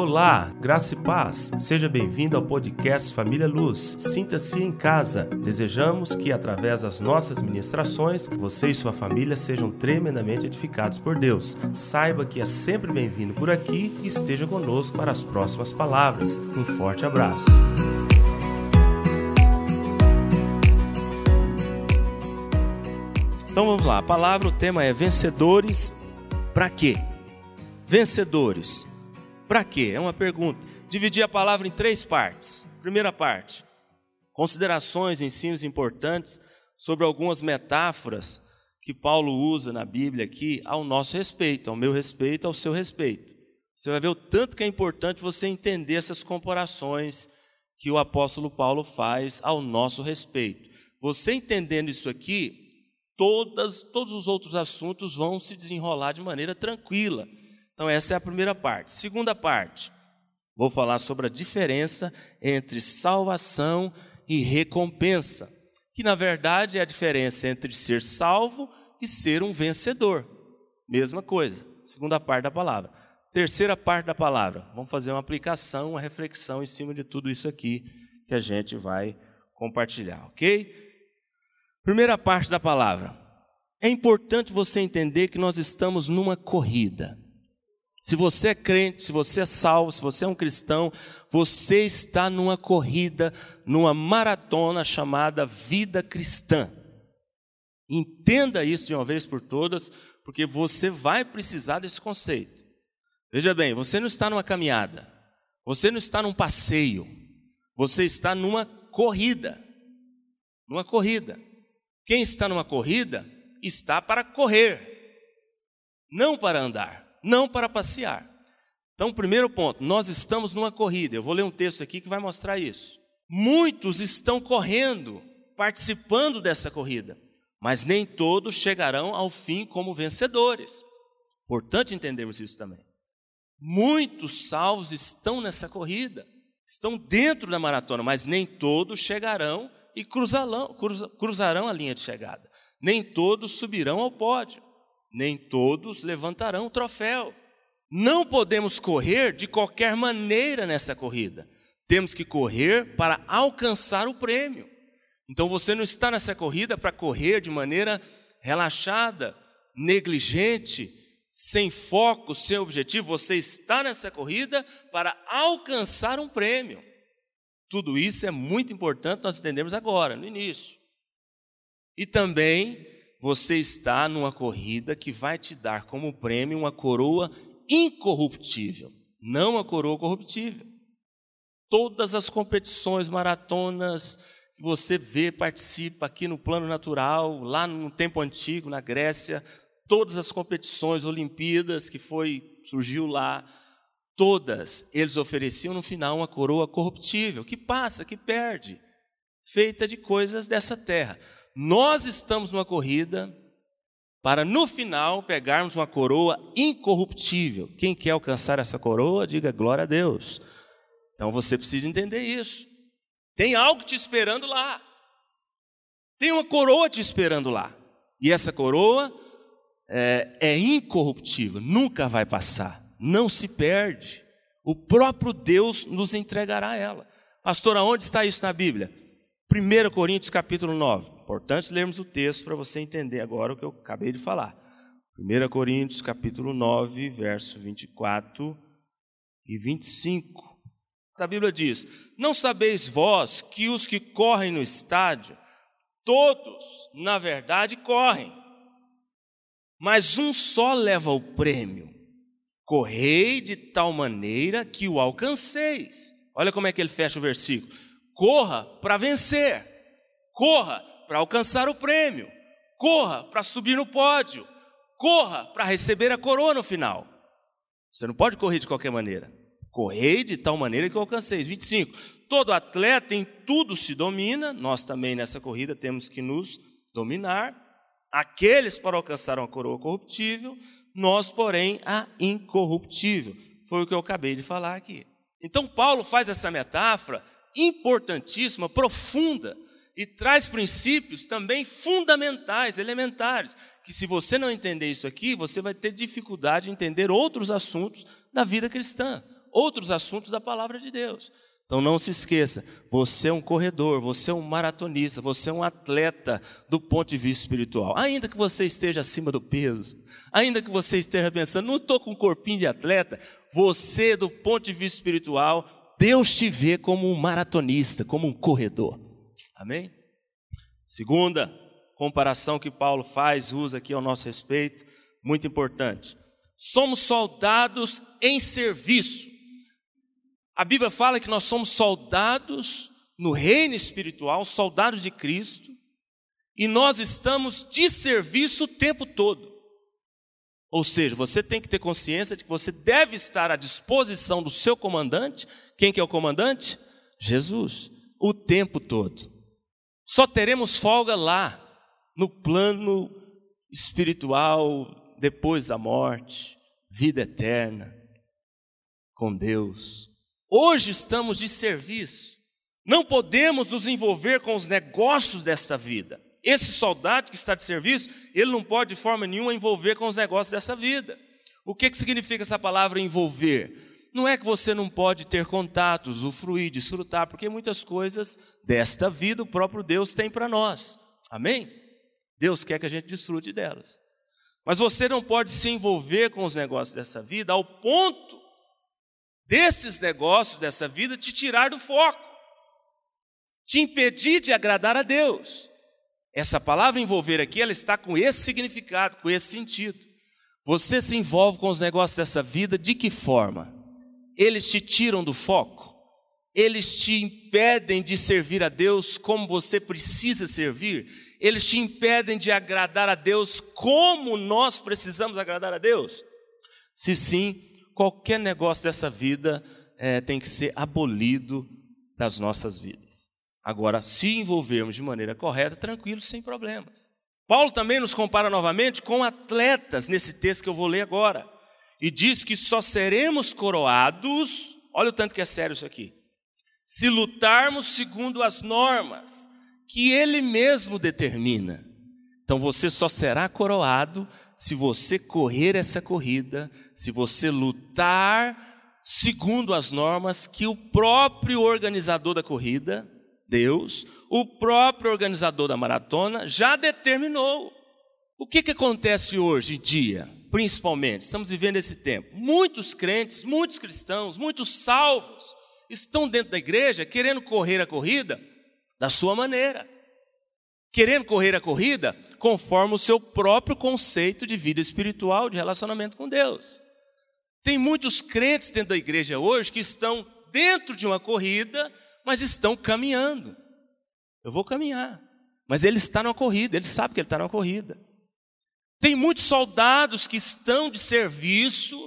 Olá, graça e paz. Seja bem-vindo ao podcast Família Luz. Sinta-se em casa. Desejamos que, através das nossas ministrações, você e sua família sejam tremendamente edificados por Deus. Saiba que é sempre bem-vindo por aqui e esteja conosco para as próximas palavras. Um forte abraço. Então vamos lá. A palavra, o tema é vencedores para quê? Vencedores para quê? É uma pergunta. Dividi a palavra em três partes. Primeira parte, considerações, ensinos importantes sobre algumas metáforas que Paulo usa na Bíblia aqui ao nosso respeito, ao meu respeito, ao seu respeito. Você vai ver o tanto que é importante você entender essas comparações que o apóstolo Paulo faz ao nosso respeito. Você entendendo isso aqui, todas, todos os outros assuntos vão se desenrolar de maneira tranquila. Então, essa é a primeira parte. Segunda parte, vou falar sobre a diferença entre salvação e recompensa, que na verdade é a diferença entre ser salvo e ser um vencedor. Mesma coisa, segunda parte da palavra. Terceira parte da palavra, vamos fazer uma aplicação, uma reflexão em cima de tudo isso aqui que a gente vai compartilhar, ok? Primeira parte da palavra. É importante você entender que nós estamos numa corrida. Se você é crente, se você é salvo, se você é um cristão, você está numa corrida, numa maratona chamada vida cristã. Entenda isso de uma vez por todas, porque você vai precisar desse conceito. Veja bem, você não está numa caminhada, você não está num passeio, você está numa corrida. Numa corrida. Quem está numa corrida está para correr, não para andar não para passear. Então, primeiro ponto, nós estamos numa corrida. Eu vou ler um texto aqui que vai mostrar isso. Muitos estão correndo, participando dessa corrida, mas nem todos chegarão ao fim como vencedores. Importante entendermos isso também. Muitos salvos estão nessa corrida, estão dentro da maratona, mas nem todos chegarão e cruzarão, cruzarão a linha de chegada. Nem todos subirão ao pódio nem todos levantarão o troféu. Não podemos correr de qualquer maneira nessa corrida. Temos que correr para alcançar o prêmio. Então você não está nessa corrida para correr de maneira relaxada, negligente, sem foco, sem objetivo. Você está nessa corrida para alcançar um prêmio. Tudo isso é muito importante nós entendemos agora, no início. E também você está numa corrida que vai te dar como prêmio uma coroa incorruptível, não uma coroa corruptível. Todas as competições, maratonas que você vê, participa aqui no plano natural, lá no tempo antigo, na Grécia, todas as competições, Olimpíadas que foi surgiu lá, todas eles ofereciam no final uma coroa corruptível, que passa, que perde, feita de coisas dessa terra. Nós estamos numa corrida para no final pegarmos uma coroa incorruptível. Quem quer alcançar essa coroa, diga glória a Deus. Então você precisa entender isso. Tem algo te esperando lá. Tem uma coroa te esperando lá. E essa coroa é, é incorruptível, nunca vai passar, não se perde. O próprio Deus nos entregará ela. Pastor, aonde está isso na Bíblia? 1 Coríntios capítulo 9. Importante lermos o texto para você entender agora o que eu acabei de falar. 1 Coríntios capítulo 9, verso 24 e 25. A Bíblia diz: Não sabeis vós que os que correm no estádio, todos, na verdade, correm, mas um só leva o prêmio. Correi de tal maneira que o alcanceis. Olha como é que ele fecha o versículo Corra para vencer. Corra para alcançar o prêmio. Corra para subir no pódio. Corra para receber a coroa no final. Você não pode correr de qualquer maneira. Correi de tal maneira que eu alcanceis. 25. Todo atleta em tudo se domina, nós também nessa corrida temos que nos dominar. Aqueles para alcançar uma coroa corruptível, nós, porém, a incorruptível. Foi o que eu acabei de falar aqui. Então, Paulo faz essa metáfora importantíssima, profunda, e traz princípios também fundamentais, elementares, que se você não entender isso aqui, você vai ter dificuldade em entender outros assuntos da vida cristã, outros assuntos da palavra de Deus. Então não se esqueça, você é um corredor, você é um maratonista, você é um atleta do ponto de vista espiritual. Ainda que você esteja acima do peso, ainda que você esteja pensando, não estou com um corpinho de atleta, você, do ponto de vista espiritual, Deus te vê como um maratonista, como um corredor. Amém? Segunda comparação que Paulo faz, usa aqui ao nosso respeito, muito importante. Somos soldados em serviço. A Bíblia fala que nós somos soldados no reino espiritual, soldados de Cristo, e nós estamos de serviço o tempo todo. Ou seja, você tem que ter consciência de que você deve estar à disposição do seu comandante. Quem que é o comandante? Jesus, o tempo todo. Só teremos folga lá, no plano espiritual, depois da morte, vida eterna, com Deus. Hoje estamos de serviço. Não podemos nos envolver com os negócios dessa vida. Esse soldado que está de serviço, ele não pode de forma nenhuma envolver com os negócios dessa vida. O que, que significa essa palavra envolver? Não é que você não pode ter contatos, usufruir, desfrutar, porque muitas coisas desta vida o próprio Deus tem para nós. Amém? Deus quer que a gente desfrute delas. Mas você não pode se envolver com os negócios dessa vida ao ponto desses negócios dessa vida te tirar do foco, te impedir de agradar a Deus. Essa palavra envolver aqui, ela está com esse significado, com esse sentido. Você se envolve com os negócios dessa vida de que forma? Eles te tiram do foco? Eles te impedem de servir a Deus como você precisa servir? Eles te impedem de agradar a Deus como nós precisamos agradar a Deus? Se sim, qualquer negócio dessa vida é, tem que ser abolido das nossas vidas. Agora, se envolvermos de maneira correta, tranquilo, sem problemas. Paulo também nos compara novamente com atletas nesse texto que eu vou ler agora. E diz que só seremos coroados, olha o tanto que é sério isso aqui, se lutarmos segundo as normas que ele mesmo determina. Então você só será coroado se você correr essa corrida, se você lutar segundo as normas que o próprio organizador da corrida, Deus, o próprio organizador da maratona, já determinou. O que, que acontece hoje em dia, principalmente? Estamos vivendo esse tempo. Muitos crentes, muitos cristãos, muitos salvos estão dentro da igreja querendo correr a corrida da sua maneira querendo correr a corrida conforme o seu próprio conceito de vida espiritual, de relacionamento com Deus. Tem muitos crentes dentro da igreja hoje que estão dentro de uma corrida, mas estão caminhando. Eu vou caminhar, mas ele está numa corrida, ele sabe que ele está numa corrida. Tem muitos soldados que estão de serviço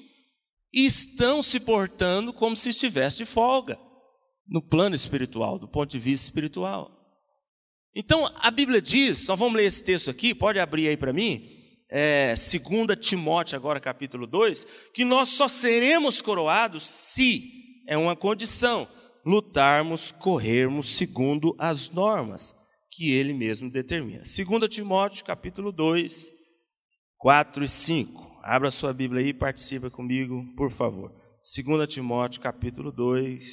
e estão se portando como se estivesse de folga, no plano espiritual, do ponto de vista espiritual. Então, a Bíblia diz, nós vamos ler esse texto aqui, pode abrir aí para mim, é, 2 Timóteo, agora capítulo 2, que nós só seremos coroados se, é uma condição, lutarmos, corrermos segundo as normas que ele mesmo determina. 2 Timóteo, capítulo 2, 4 e 5. Abra sua Bíblia aí e participa comigo, por favor. 2 Timóteo, capítulo 2,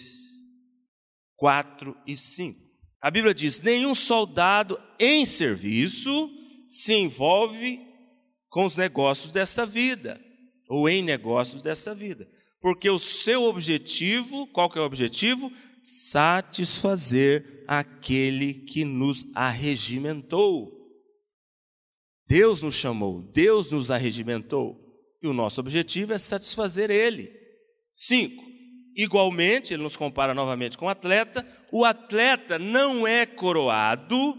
4 e 5. A Bíblia diz: nenhum soldado em serviço se envolve com os negócios dessa vida, ou em negócios dessa vida, porque o seu objetivo, qual que é o objetivo? Satisfazer aquele que nos arregimentou. Deus nos chamou, Deus nos arregimentou, e o nosso objetivo é satisfazer Ele. Cinco, igualmente, ele nos compara novamente com o atleta, o atleta não é coroado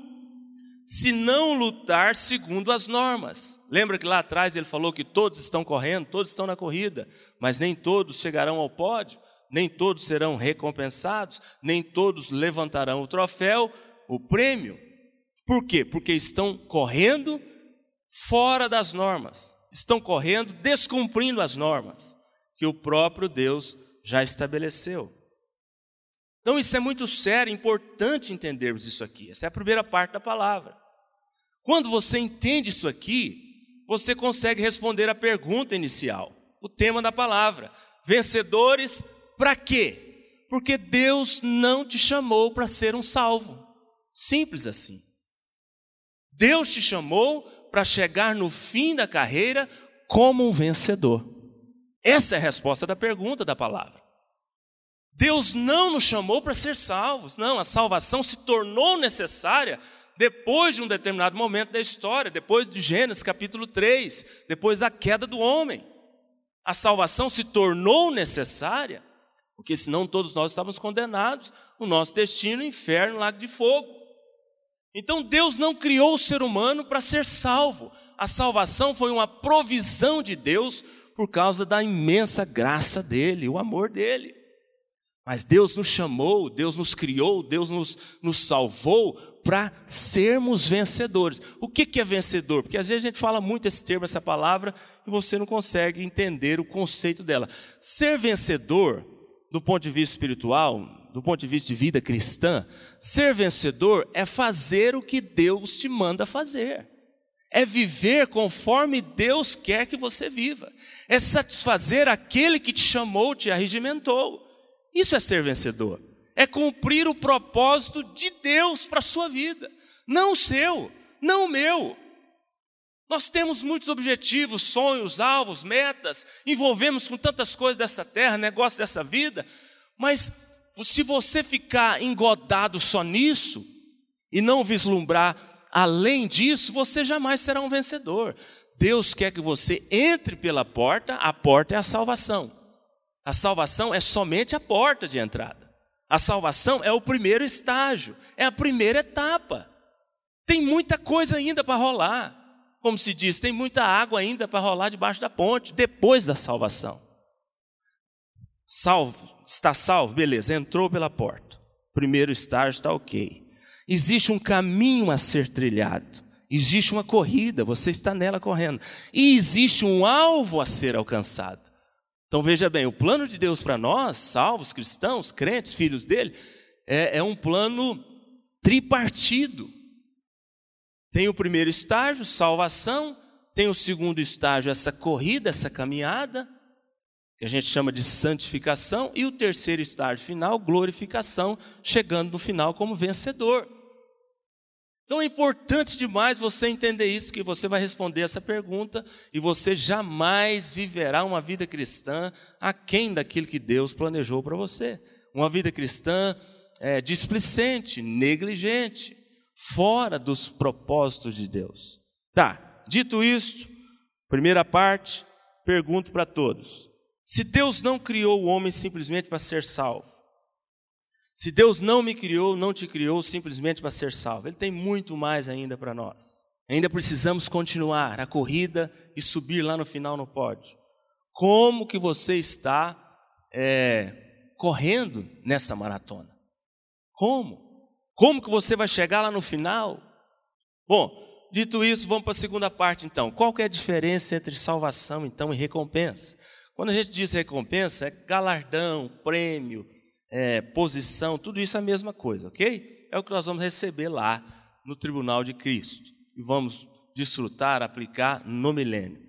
se não lutar segundo as normas. Lembra que lá atrás ele falou que todos estão correndo, todos estão na corrida, mas nem todos chegarão ao pódio, nem todos serão recompensados, nem todos levantarão o troféu, o prêmio. Por quê? Porque estão correndo fora das normas, estão correndo descumprindo as normas que o próprio Deus já estabeleceu. Então isso é muito sério, importante entendermos isso aqui. Essa é a primeira parte da palavra. Quando você entende isso aqui, você consegue responder a pergunta inicial, o tema da palavra: vencedores Para quê? Porque Deus não te chamou para ser um salvo. Simples assim. Deus te chamou para chegar no fim da carreira como um vencedor. Essa é a resposta da pergunta da palavra. Deus não nos chamou para ser salvos, não, a salvação se tornou necessária depois de um determinado momento da história, depois de Gênesis capítulo 3, depois da queda do homem. A salvação se tornou necessária, porque senão todos nós estávamos condenados, o nosso destino, inferno, lago de fogo. Então Deus não criou o ser humano para ser salvo. A salvação foi uma provisão de Deus por causa da imensa graça dele, o amor dele. Mas Deus nos chamou, Deus nos criou, Deus nos, nos salvou para sermos vencedores. O que, que é vencedor? Porque às vezes a gente fala muito esse termo, essa palavra, e você não consegue entender o conceito dela. Ser vencedor, do ponto de vista espiritual, do ponto de vista de vida cristã, ser vencedor é fazer o que Deus te manda fazer. É viver conforme Deus quer que você viva. É satisfazer aquele que te chamou, te arregimentou. Isso é ser vencedor. É cumprir o propósito de Deus para a sua vida, não o seu, não o meu. Nós temos muitos objetivos, sonhos, alvos, metas, envolvemos com tantas coisas dessa terra, negócios dessa vida, mas se você ficar engodado só nisso e não vislumbrar além disso, você jamais será um vencedor. Deus quer que você entre pela porta, a porta é a salvação. A salvação é somente a porta de entrada. A salvação é o primeiro estágio, é a primeira etapa. Tem muita coisa ainda para rolar. Como se diz, tem muita água ainda para rolar debaixo da ponte, depois da salvação. Salvo, está salvo, beleza, entrou pela porta. Primeiro estágio está ok. Existe um caminho a ser trilhado. Existe uma corrida, você está nela correndo. E existe um alvo a ser alcançado. Então veja bem, o plano de Deus para nós, salvos, cristãos, crentes, filhos dele, é, é um plano tripartido. Tem o primeiro estágio, salvação, tem o segundo estágio, essa corrida, essa caminhada, que a gente chama de santificação, e o terceiro estágio final, glorificação, chegando no final como vencedor. Então é importante demais você entender isso, que você vai responder essa pergunta e você jamais viverá uma vida cristã aquém daquilo que Deus planejou para você. Uma vida cristã é, displicente, negligente, fora dos propósitos de Deus. Tá, dito isto, primeira parte, pergunto para todos: se Deus não criou o homem simplesmente para ser salvo, se Deus não me criou, não te criou simplesmente para ser salvo, Ele tem muito mais ainda para nós. Ainda precisamos continuar a corrida e subir lá no final no pódio. Como que você está é, correndo nessa maratona? Como? Como que você vai chegar lá no final? Bom, dito isso, vamos para a segunda parte então. Qual que é a diferença entre salvação então e recompensa? Quando a gente diz recompensa, é galardão, prêmio, é, posição, tudo isso é a mesma coisa, ok? É o que nós vamos receber lá no tribunal de Cristo e vamos desfrutar, aplicar no milênio.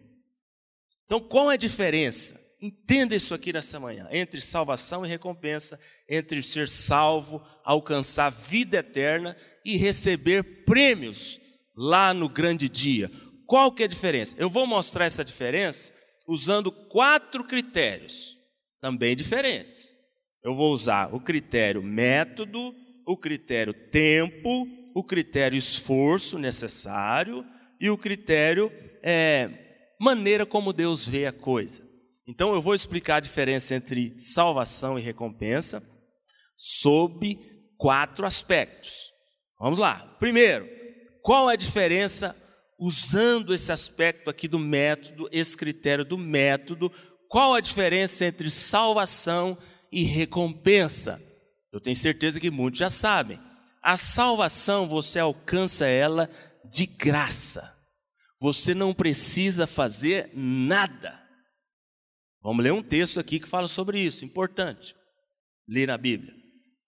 Então, qual é a diferença? Entenda isso aqui nessa manhã, entre salvação e recompensa, entre ser salvo, alcançar vida eterna e receber prêmios lá no grande dia. Qual que é a diferença? Eu vou mostrar essa diferença usando quatro critérios, também diferentes. Eu vou usar o critério método, o critério tempo, o critério esforço necessário e o critério é, maneira como Deus vê a coisa. Então eu vou explicar a diferença entre salvação e recompensa sob quatro aspectos. Vamos lá. Primeiro, qual é a diferença usando esse aspecto aqui do método, esse critério do método, qual a diferença entre salvação e recompensa? Eu tenho certeza que muitos já sabem. A salvação você alcança ela de graça. Você não precisa fazer nada. Vamos ler um texto aqui que fala sobre isso, importante. Ler na Bíblia.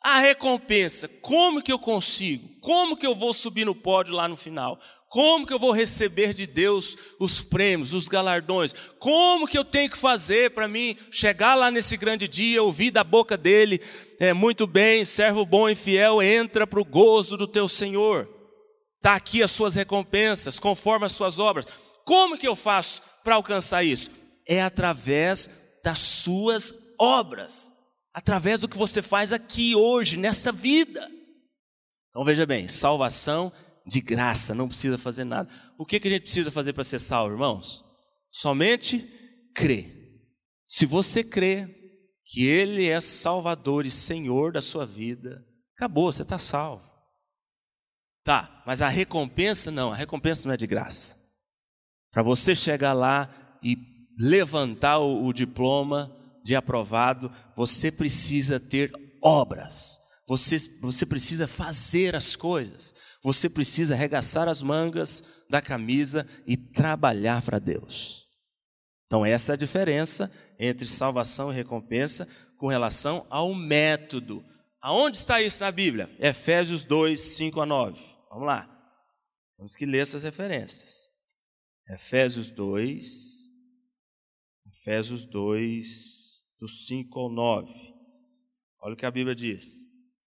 A recompensa, como que eu consigo? Como que eu vou subir no pódio lá no final? Como que eu vou receber de Deus os prêmios, os galardões? Como que eu tenho que fazer para mim chegar lá nesse grande dia, ouvir da boca dele, é muito bem, servo bom e fiel, entra para o gozo do teu Senhor. Está aqui as suas recompensas, conforme as suas obras. Como que eu faço para alcançar isso? É através das suas obras através do que você faz aqui hoje, nessa vida. Então veja bem, salvação de graça, não precisa fazer nada. O que, que a gente precisa fazer para ser salvo, irmãos? Somente crer. Se você crê que Ele é Salvador e Senhor da sua vida, acabou, você está salvo. Tá, mas a recompensa não, a recompensa não é de graça. Para você chegar lá e levantar o, diploma, de aprovado, você precisa ter obras, você, você precisa fazer as coisas, você precisa arregaçar as mangas da camisa e trabalhar para Deus. Então, essa é a diferença entre salvação e recompensa com relação ao método. Aonde está isso na Bíblia? Efésios 2, 5 a 9. Vamos lá. Temos que ler essas referências. Efésios 2, Efésios 2, do 5 ao 9. Olha o que a Bíblia diz.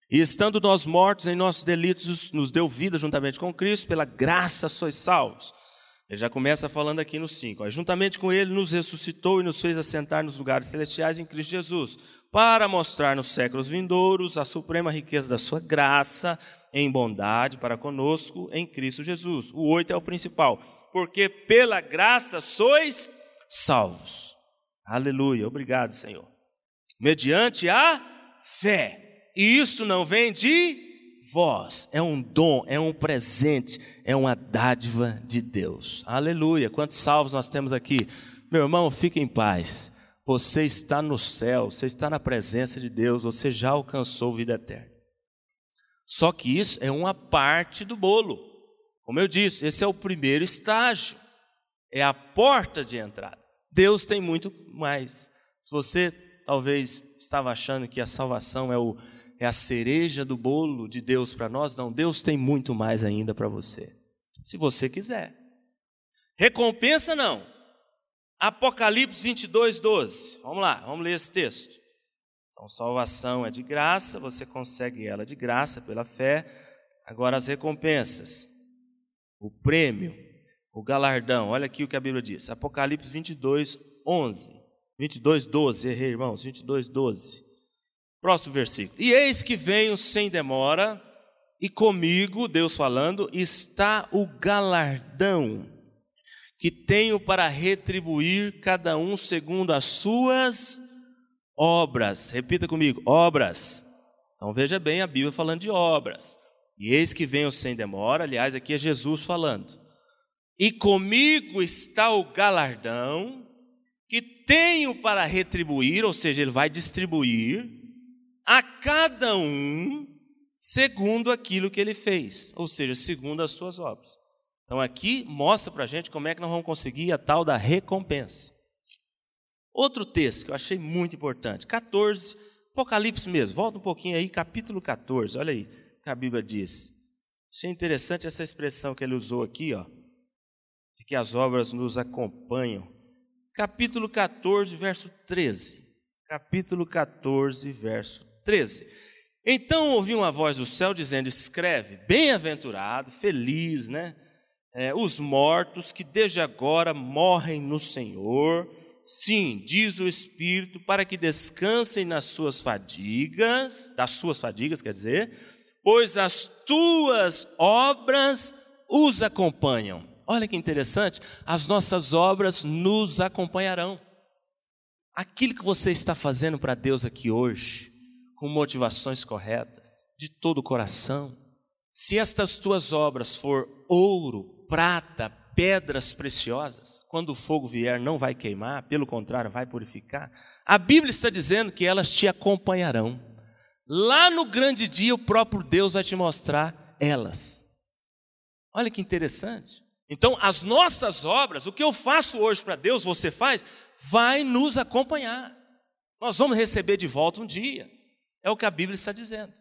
E estando nós mortos em nossos delitos, nos deu vida juntamente com Cristo, pela graça sois salvos. Ele já começa falando aqui no 5. Juntamente com Ele nos ressuscitou e nos fez assentar nos lugares celestiais em Cristo Jesus, para mostrar nos séculos vindouros a suprema riqueza da Sua graça em bondade para conosco em Cristo Jesus. O 8 é o principal. Porque pela graça sois salvos Aleluia, obrigado, Senhor. Mediante a fé. E isso não vem de vós, é um dom, é um presente, é uma dádiva de Deus. Aleluia. Quantos salvos nós temos aqui? Meu irmão, fique em paz. Você está no céu, você está na presença de Deus, você já alcançou vida eterna. Só que isso é uma parte do bolo. Como eu disse, esse é o primeiro estágio, é a porta de entrada. Deus tem muito mais. Se você talvez estava achando que a salvação é, o, é a cereja do bolo de Deus para nós, não, Deus tem muito mais ainda para você. Se você quiser. Recompensa não. Apocalipse 22, 12. Vamos lá, vamos ler esse texto. Então, salvação é de graça, você consegue ela de graça pela fé. Agora, as recompensas, o prêmio, o galardão. Olha aqui o que a Bíblia diz. Apocalipse 22, 11. 22, 12. Errei, irmãos. 22, 12. Próximo versículo. E eis que venho sem demora, e comigo, Deus falando, está o galardão que tenho para retribuir cada um segundo as suas obras. Repita comigo: obras. Então veja bem a Bíblia falando de obras. E eis que venho sem demora, aliás, aqui é Jesus falando e comigo está o galardão que tenho para retribuir, ou seja, ele vai distribuir a cada um segundo aquilo que ele fez, ou seja, segundo as suas obras. Então aqui mostra para a gente como é que nós vamos conseguir a tal da recompensa. Outro texto que eu achei muito importante, 14, Apocalipse mesmo, volta um pouquinho aí, capítulo 14, olha aí, que a Bíblia diz. Achei interessante essa expressão que ele usou aqui, ó que as obras nos acompanham. Capítulo 14, verso 13. Capítulo 14, verso 13. Então ouvi uma voz do céu dizendo: Escreve, bem-aventurado, feliz, né? É, os mortos que desde agora morrem no Senhor. Sim, diz o Espírito, para que descansem nas suas fadigas, das suas fadigas, quer dizer, pois as tuas obras os acompanham olha que interessante, as nossas obras nos acompanharão. Aquilo que você está fazendo para Deus aqui hoje, com motivações corretas, de todo o coração, se estas tuas obras for ouro, prata, pedras preciosas, quando o fogo vier não vai queimar, pelo contrário, vai purificar. A Bíblia está dizendo que elas te acompanharão. Lá no grande dia, o próprio Deus vai te mostrar elas. Olha que interessante. Então, as nossas obras, o que eu faço hoje para Deus, você faz, vai nos acompanhar. Nós vamos receber de volta um dia. É o que a Bíblia está dizendo.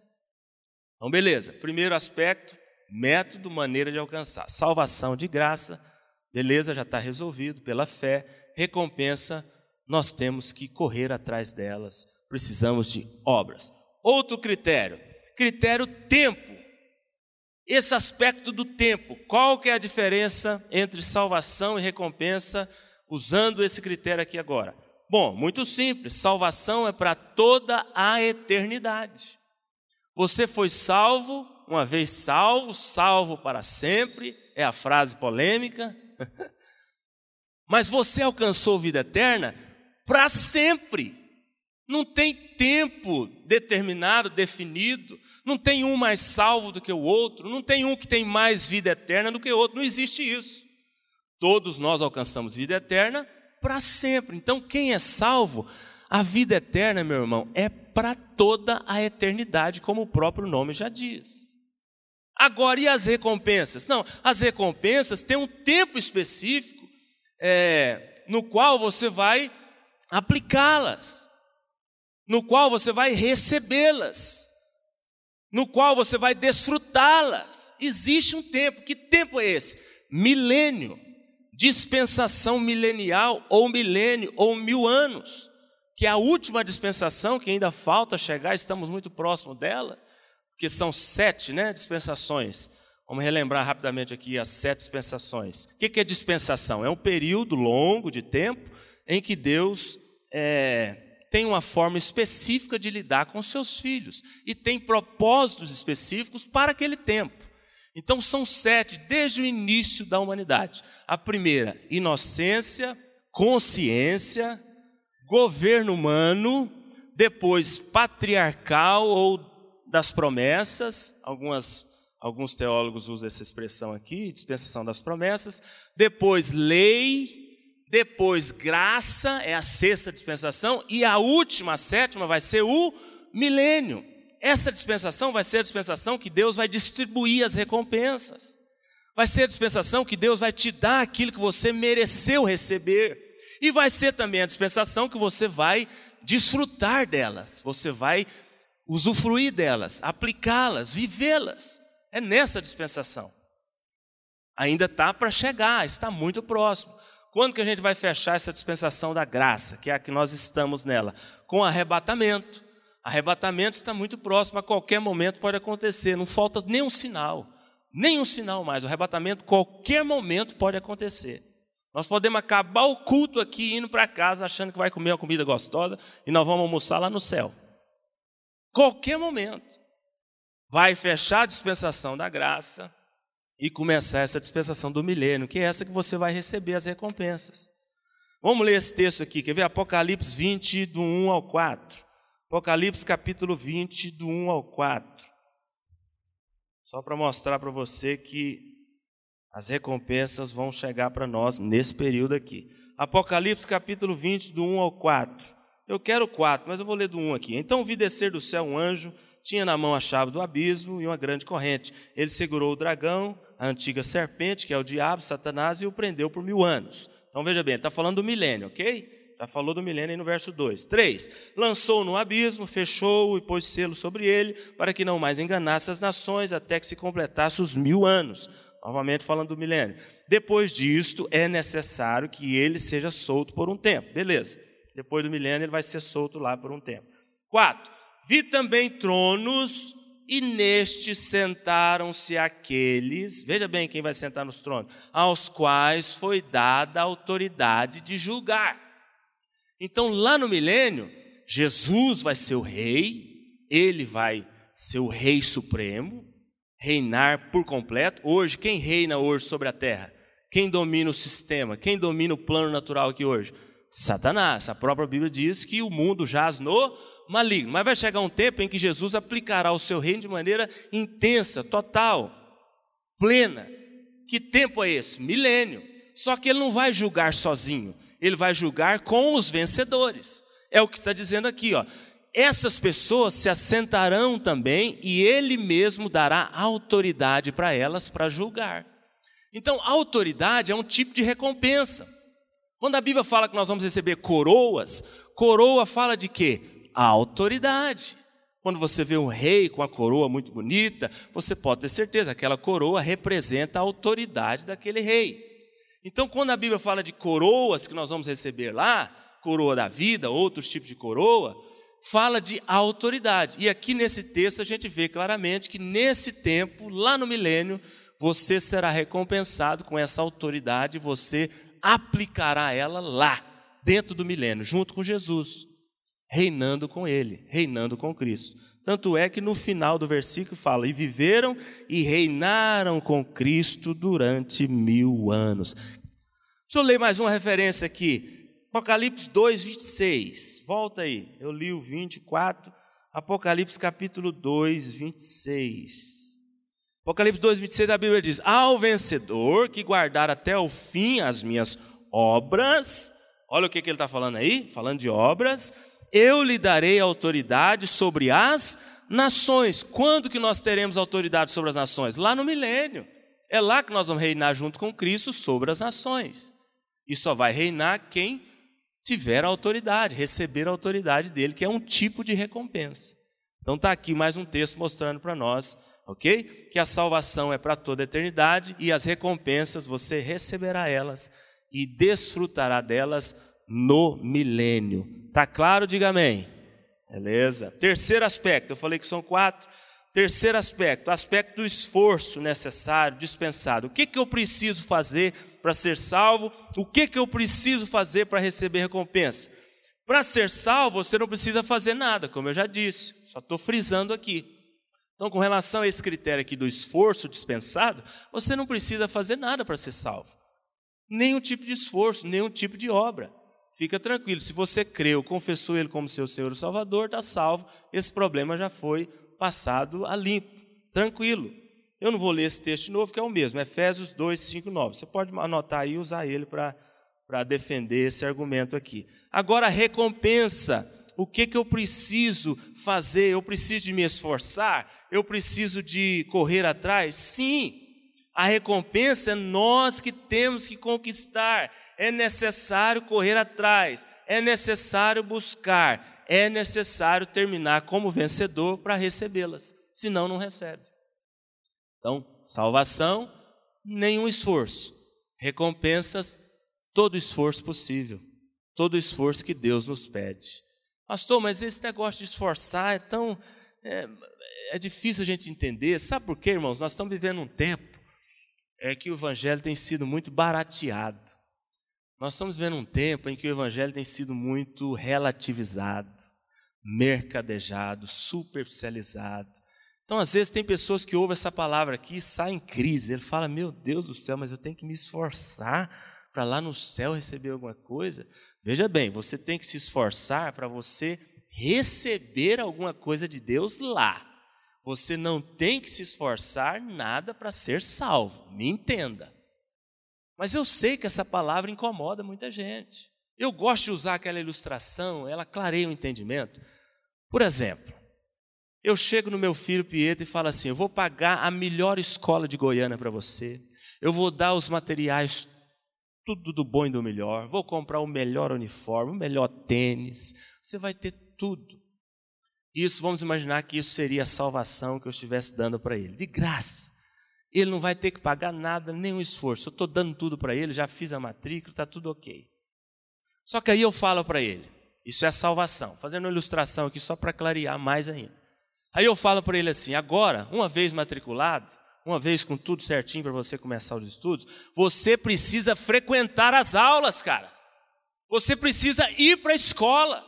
Então, beleza. Primeiro aspecto, método, maneira de alcançar. Salvação de graça, beleza, já está resolvido pela fé. Recompensa, nós temos que correr atrás delas. Precisamos de obras. Outro critério, critério tempo. Esse aspecto do tempo, qual que é a diferença entre salvação e recompensa, usando esse critério aqui agora? Bom, muito simples, salvação é para toda a eternidade. Você foi salvo, uma vez salvo, salvo para sempre, é a frase polêmica. Mas você alcançou vida eterna para sempre. Não tem tempo determinado, definido. Não tem um mais salvo do que o outro, não tem um que tem mais vida eterna do que o outro, não existe isso. Todos nós alcançamos vida eterna para sempre. Então, quem é salvo, a vida eterna, meu irmão, é para toda a eternidade, como o próprio nome já diz. Agora, e as recompensas? Não, as recompensas têm um tempo específico é, no qual você vai aplicá-las, no qual você vai recebê-las no qual você vai desfrutá-las. Existe um tempo, que tempo é esse? Milênio, dispensação milenial, ou milênio, ou mil anos, que é a última dispensação que ainda falta chegar, estamos muito próximo dela, que são sete né, dispensações. Vamos relembrar rapidamente aqui as sete dispensações. O que é dispensação? É um período longo de tempo em que Deus é, tem uma forma específica de lidar com seus filhos e tem propósitos específicos para aquele tempo. Então são sete desde o início da humanidade. A primeira, inocência, consciência, governo humano, depois patriarcal ou das promessas, algumas, alguns teólogos usam essa expressão aqui, dispensação das promessas, depois lei, depois graça, é a sexta dispensação, e a última, a sétima, vai ser o milênio. Essa dispensação vai ser a dispensação que Deus vai distribuir as recompensas. Vai ser a dispensação que Deus vai te dar aquilo que você mereceu receber. E vai ser também a dispensação que você vai desfrutar delas, você vai usufruir delas, aplicá-las, vivê-las. É nessa dispensação. Ainda está para chegar, está muito próximo. Quando que a gente vai fechar essa dispensação da graça, que é a que nós estamos nela? Com arrebatamento. Arrebatamento está muito próximo, a qualquer momento pode acontecer, não falta nenhum sinal, nenhum sinal mais. O arrebatamento, qualquer momento pode acontecer. Nós podemos acabar o culto aqui indo para casa achando que vai comer uma comida gostosa e nós vamos almoçar lá no céu. Qualquer momento. Vai fechar a dispensação da graça, e começar essa dispensação do milênio, que é essa que você vai receber as recompensas. Vamos ler esse texto aqui, quer ver? Apocalipse 20, do 1 ao 4. Apocalipse capítulo 20, do 1 ao 4. Só para mostrar para você que as recompensas vão chegar para nós nesse período aqui. Apocalipse capítulo 20, do 1 ao 4. Eu quero 4, mas eu vou ler do 1 aqui. Então vi descer do céu um anjo, tinha na mão a chave do abismo e uma grande corrente. Ele segurou o dragão, a antiga serpente, que é o diabo, Satanás, e o prendeu por mil anos. Então veja bem, está falando do milênio, ok? Já falou do milênio aí no verso 2. 3. Lançou no abismo, fechou-o e pôs selo sobre ele, para que não mais enganasse as nações, até que se completasse os mil anos. Novamente falando do milênio. Depois disto, é necessário que ele seja solto por um tempo. Beleza. Depois do milênio, ele vai ser solto lá por um tempo. 4. Vi também tronos e neste sentaram-se aqueles, veja bem quem vai sentar nos tronos, aos quais foi dada a autoridade de julgar. Então, lá no milênio, Jesus vai ser o rei, ele vai ser o rei supremo, reinar por completo. Hoje, quem reina hoje sobre a terra? Quem domina o sistema? Quem domina o plano natural aqui hoje? Satanás. A própria Bíblia diz que o mundo jaz no maligno. Mas vai chegar um tempo em que Jesus aplicará o seu reino de maneira intensa, total, plena. Que tempo é esse? Milênio. Só que ele não vai julgar sozinho, ele vai julgar com os vencedores. É o que está dizendo aqui, ó. Essas pessoas se assentarão também e ele mesmo dará autoridade para elas para julgar. Então, autoridade é um tipo de recompensa. Quando a Bíblia fala que nós vamos receber coroas, coroa fala de quê? A autoridade. Quando você vê um rei com a coroa muito bonita, você pode ter certeza, aquela coroa representa a autoridade daquele rei. Então, quando a Bíblia fala de coroas que nós vamos receber lá, coroa da vida, outros tipos de coroa, fala de autoridade. E aqui nesse texto a gente vê claramente que nesse tempo, lá no milênio, você será recompensado com essa autoridade, você aplicará ela lá, dentro do milênio, junto com Jesus reinando com ele, reinando com Cristo. Tanto é que no final do versículo fala: E viveram e reinaram com Cristo durante mil anos. Deixa eu ler mais uma referência aqui. Apocalipse 2, 26. Volta aí. Eu li o 24. Apocalipse capítulo 2, 26. Apocalipse 2, 26, a Bíblia diz: Ao vencedor que guardar até o fim as minhas obras. Olha o que, que ele está falando aí, falando de obras eu lhe darei autoridade sobre as nações. Quando que nós teremos autoridade sobre as nações? Lá no milênio. É lá que nós vamos reinar junto com Cristo sobre as nações. E só vai reinar quem tiver autoridade, receber a autoridade dele, que é um tipo de recompensa. Então está aqui mais um texto mostrando para nós, ok? Que a salvação é para toda a eternidade e as recompensas você receberá elas e desfrutará delas no milênio. Tá claro? Diga amém. Beleza. Terceiro aspecto, eu falei que são quatro. Terceiro aspecto, aspecto do esforço necessário, dispensado. O que, que eu preciso fazer para ser salvo? O que, que eu preciso fazer para receber recompensa? Para ser salvo, você não precisa fazer nada, como eu já disse, só estou frisando aqui. Então, com relação a esse critério aqui do esforço dispensado, você não precisa fazer nada para ser salvo. Nenhum tipo de esforço, nenhum tipo de obra. Fica tranquilo, se você creu, confessou Ele como seu Senhor e Salvador, está salvo, esse problema já foi passado a limpo, tranquilo. Eu não vou ler esse texto novo, que é o mesmo, Efésios 2, 5, 9. Você pode anotar aí e usar ele para defender esse argumento aqui. Agora, a recompensa. O que, que eu preciso fazer? Eu preciso de me esforçar? Eu preciso de correr atrás? Sim, a recompensa é nós que temos que conquistar é necessário correr atrás, é necessário buscar, é necessário terminar como vencedor para recebê-las, senão não recebe. Então, salvação, nenhum esforço, recompensas, todo esforço possível, todo esforço que Deus nos pede. Pastor, mas esse negócio de esforçar é tão. É, é difícil a gente entender. Sabe por quê, irmãos? Nós estamos vivendo um tempo é que o evangelho tem sido muito barateado. Nós estamos vivendo um tempo em que o evangelho tem sido muito relativizado, mercadejado, superficializado. Então, às vezes, tem pessoas que ouvem essa palavra aqui e saem em crise. Ele fala: Meu Deus do céu, mas eu tenho que me esforçar para lá no céu receber alguma coisa. Veja bem, você tem que se esforçar para você receber alguma coisa de Deus lá. Você não tem que se esforçar nada para ser salvo. Me entenda. Mas eu sei que essa palavra incomoda muita gente. Eu gosto de usar aquela ilustração, ela clareia o entendimento. Por exemplo, eu chego no meu filho Pietro e falo assim: eu vou pagar a melhor escola de Goiânia para você, eu vou dar os materiais, tudo do bom e do melhor, vou comprar o melhor uniforme, o melhor tênis, você vai ter tudo. Isso, vamos imaginar que isso seria a salvação que eu estivesse dando para ele, de graça. Ele não vai ter que pagar nada, nenhum esforço. Eu estou dando tudo para ele, já fiz a matrícula, está tudo ok. Só que aí eu falo para ele, isso é salvação, fazendo uma ilustração aqui só para clarear mais ainda. Aí eu falo para ele assim: agora, uma vez matriculado, uma vez com tudo certinho para você começar os estudos, você precisa frequentar as aulas, cara. Você precisa ir para a escola.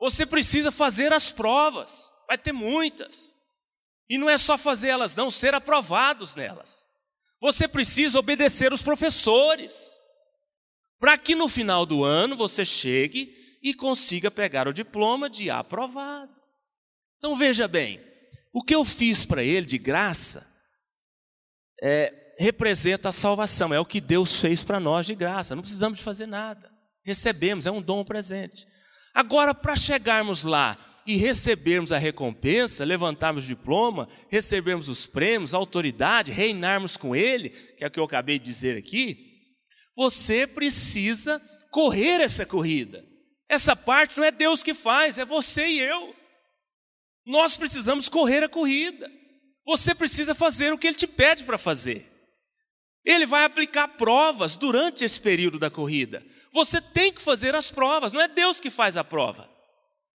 Você precisa fazer as provas. Vai ter muitas. E não é só fazer elas, não, ser aprovados nelas. Você precisa obedecer os professores, para que no final do ano você chegue e consiga pegar o diploma de aprovado. Então veja bem, o que eu fiz para ele de graça é, representa a salvação, é o que Deus fez para nós de graça, não precisamos de fazer nada, recebemos, é um dom presente. Agora, para chegarmos lá e recebermos a recompensa, levantarmos o diploma, recebermos os prêmios, autoridade, reinarmos com Ele, que é o que eu acabei de dizer aqui, você precisa correr essa corrida. Essa parte não é Deus que faz, é você e eu. Nós precisamos correr a corrida. Você precisa fazer o que ele te pede para fazer. Ele vai aplicar provas durante esse período da corrida. Você tem que fazer as provas, não é Deus que faz a prova.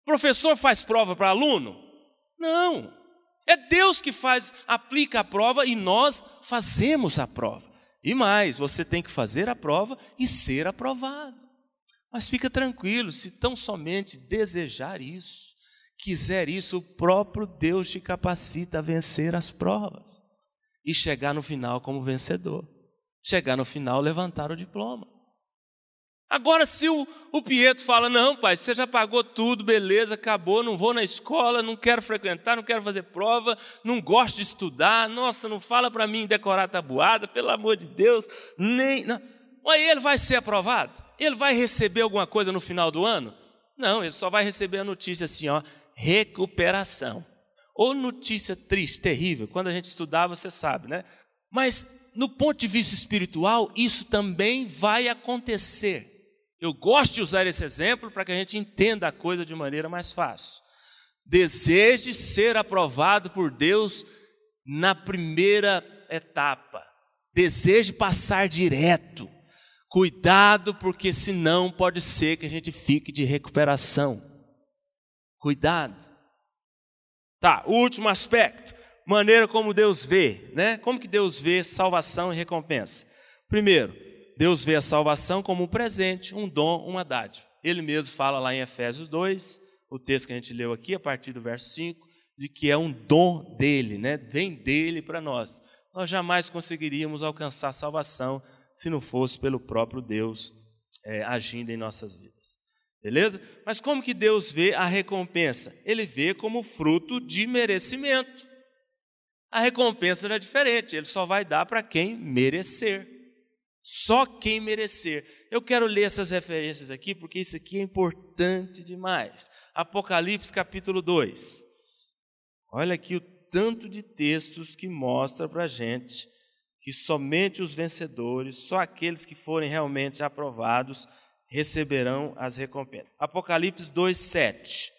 Professor faz prova para aluno? Não. É Deus que faz, aplica a prova e nós fazemos a prova. E mais, você tem que fazer a prova e ser aprovado. Mas fica tranquilo, se tão somente desejar isso, quiser isso, o próprio Deus te capacita a vencer as provas e chegar no final como vencedor. Chegar no final, levantar o diploma. Agora, se o, o Pietro fala: Não, pai, você já pagou tudo, beleza, acabou, não vou na escola, não quero frequentar, não quero fazer prova, não gosto de estudar, nossa, não fala para mim decorar tabuada, pelo amor de Deus, nem. Não. Aí ele vai ser aprovado? Ele vai receber alguma coisa no final do ano? Não, ele só vai receber a notícia assim, ó, recuperação. Ou notícia triste, terrível, quando a gente estudava, você sabe, né? Mas no ponto de vista espiritual, isso também vai acontecer. Eu gosto de usar esse exemplo para que a gente entenda a coisa de maneira mais fácil. Deseje ser aprovado por Deus na primeira etapa. Deseje passar direto. Cuidado, porque senão pode ser que a gente fique de recuperação. Cuidado. Tá, último aspecto, maneira como Deus vê, né? Como que Deus vê salvação e recompensa? Primeiro, Deus vê a salvação como um presente, um dom, uma dádiva. Ele mesmo fala lá em Efésios 2, o texto que a gente leu aqui, a partir do verso 5, de que é um dom dele, né? vem dele para nós. Nós jamais conseguiríamos alcançar salvação se não fosse pelo próprio Deus é, agindo em nossas vidas. Beleza? Mas como que Deus vê a recompensa? Ele vê como fruto de merecimento. A recompensa é diferente, ele só vai dar para quem merecer. Só quem merecer. Eu quero ler essas referências aqui porque isso aqui é importante demais. Apocalipse capítulo 2. Olha aqui o tanto de textos que mostra para a gente que somente os vencedores, só aqueles que forem realmente aprovados, receberão as recompensas. Apocalipse 2, 7.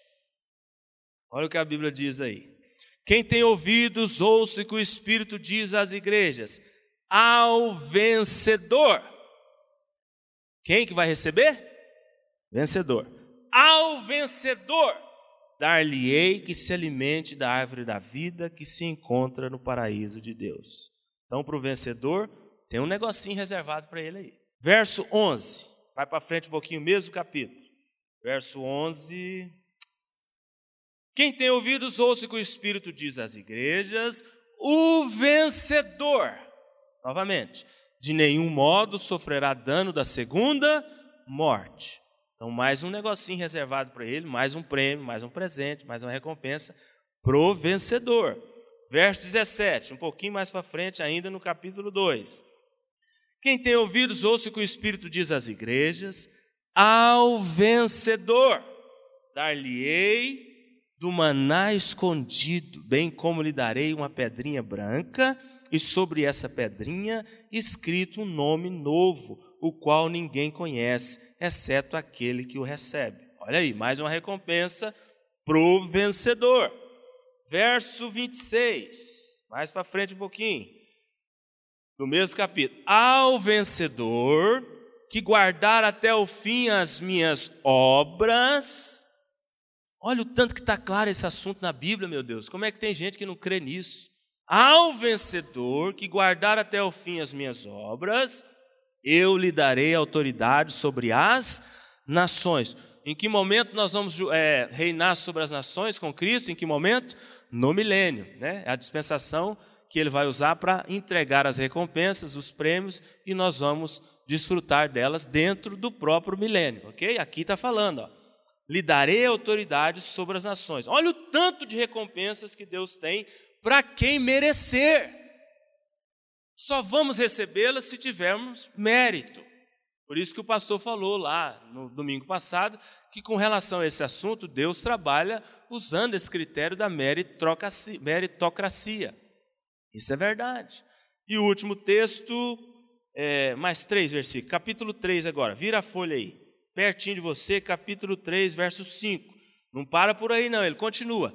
Olha o que a Bíblia diz aí. Quem tem ouvidos, ouça o que o Espírito diz às igrejas ao vencedor. Quem que vai receber? Vencedor. Ao vencedor, dar-lhe-ei que se alimente da árvore da vida que se encontra no paraíso de Deus. Então, para o vencedor, tem um negocinho reservado para ele aí. Verso 11. Vai para frente um pouquinho, mesmo capítulo. Verso 11. Quem tem ouvidos, ouça o que o Espírito diz às igrejas. O vencedor Novamente, de nenhum modo sofrerá dano da segunda morte. Então, mais um negocinho reservado para ele, mais um prêmio, mais um presente, mais uma recompensa pro vencedor. Verso 17, um pouquinho mais para frente, ainda no capítulo 2. Quem tem ouvidos, ouça o que o Espírito diz às igrejas: ao vencedor dar-lhe-ei do maná escondido, bem como lhe darei uma pedrinha branca e sobre essa pedrinha escrito um nome novo, o qual ninguém conhece, exceto aquele que o recebe. Olha aí, mais uma recompensa para o vencedor. Verso 26, mais para frente um pouquinho, do mesmo capítulo. Ao vencedor que guardar até o fim as minhas obras. Olha o tanto que está claro esse assunto na Bíblia, meu Deus. Como é que tem gente que não crê nisso? Ao vencedor que guardar até o fim as minhas obras, eu lhe darei autoridade sobre as nações. Em que momento nós vamos é, reinar sobre as nações com Cristo? Em que momento? No milênio. Né? É a dispensação que ele vai usar para entregar as recompensas, os prêmios, e nós vamos desfrutar delas dentro do próprio milênio. Ok? Aqui está falando, ó, lhe darei autoridade sobre as nações. Olha o tanto de recompensas que Deus tem para quem merecer. Só vamos recebê-las se tivermos mérito. Por isso que o pastor falou lá no domingo passado que com relação a esse assunto Deus trabalha usando esse critério da meritocracia. Isso é verdade. E o último texto, é, mais três versículos, capítulo 3 agora, vira a folha aí, pertinho de você, capítulo 3, verso 5. Não para por aí não, ele continua.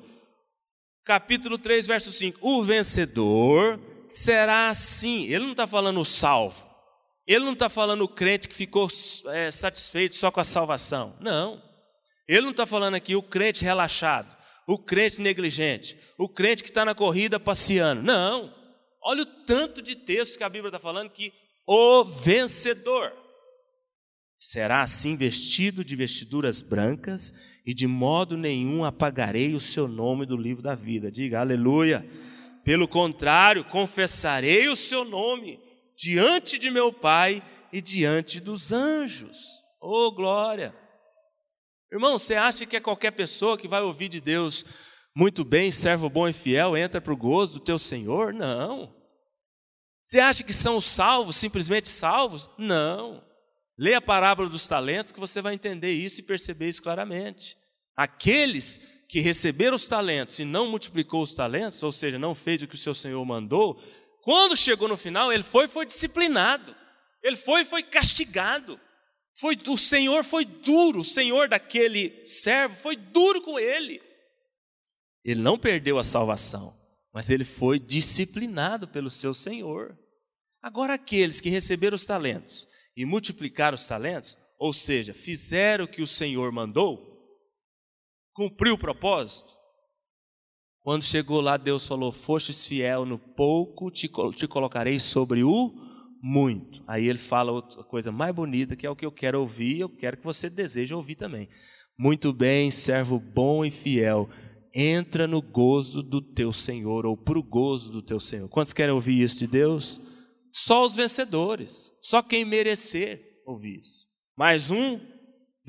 Capítulo 3, verso 5. O vencedor será assim. Ele não está falando o salvo. Ele não está falando o crente que ficou é, satisfeito só com a salvação. Não. Ele não está falando aqui o crente relaxado, o crente negligente, o crente que está na corrida passeando. Não. Olha o tanto de texto que a Bíblia está falando que o vencedor será assim vestido de vestiduras brancas e de modo nenhum apagarei o seu nome do livro da vida. Diga aleluia. Pelo contrário, confessarei o seu nome diante de meu Pai e diante dos anjos. Oh, glória! Irmão, você acha que é qualquer pessoa que vai ouvir de Deus muito bem, servo bom e fiel, entra para o gozo do teu Senhor? Não. Você acha que são os salvos, simplesmente salvos? Não. Leia a parábola dos talentos que você vai entender isso e perceber isso claramente. Aqueles que receberam os talentos e não multiplicou os talentos, ou seja, não fez o que o seu Senhor mandou, quando chegou no final, ele foi foi disciplinado. Ele foi foi castigado. Foi o Senhor foi duro, o Senhor daquele servo foi duro com ele. Ele não perdeu a salvação, mas ele foi disciplinado pelo seu Senhor. Agora aqueles que receberam os talentos e multiplicar os talentos, ou seja, fizeram o que o Senhor mandou, cumpriu o propósito. Quando chegou lá, Deus falou: Fostes fiel no pouco, te, te colocarei sobre o muito. Aí ele fala outra coisa mais bonita, que é o que eu quero ouvir, eu quero que você deseje ouvir também. Muito bem, servo bom e fiel, entra no gozo do teu Senhor, ou para o gozo do teu Senhor. Quantos querem ouvir isso de Deus? Só os vencedores, só quem merecer ouvir isso. Mais um,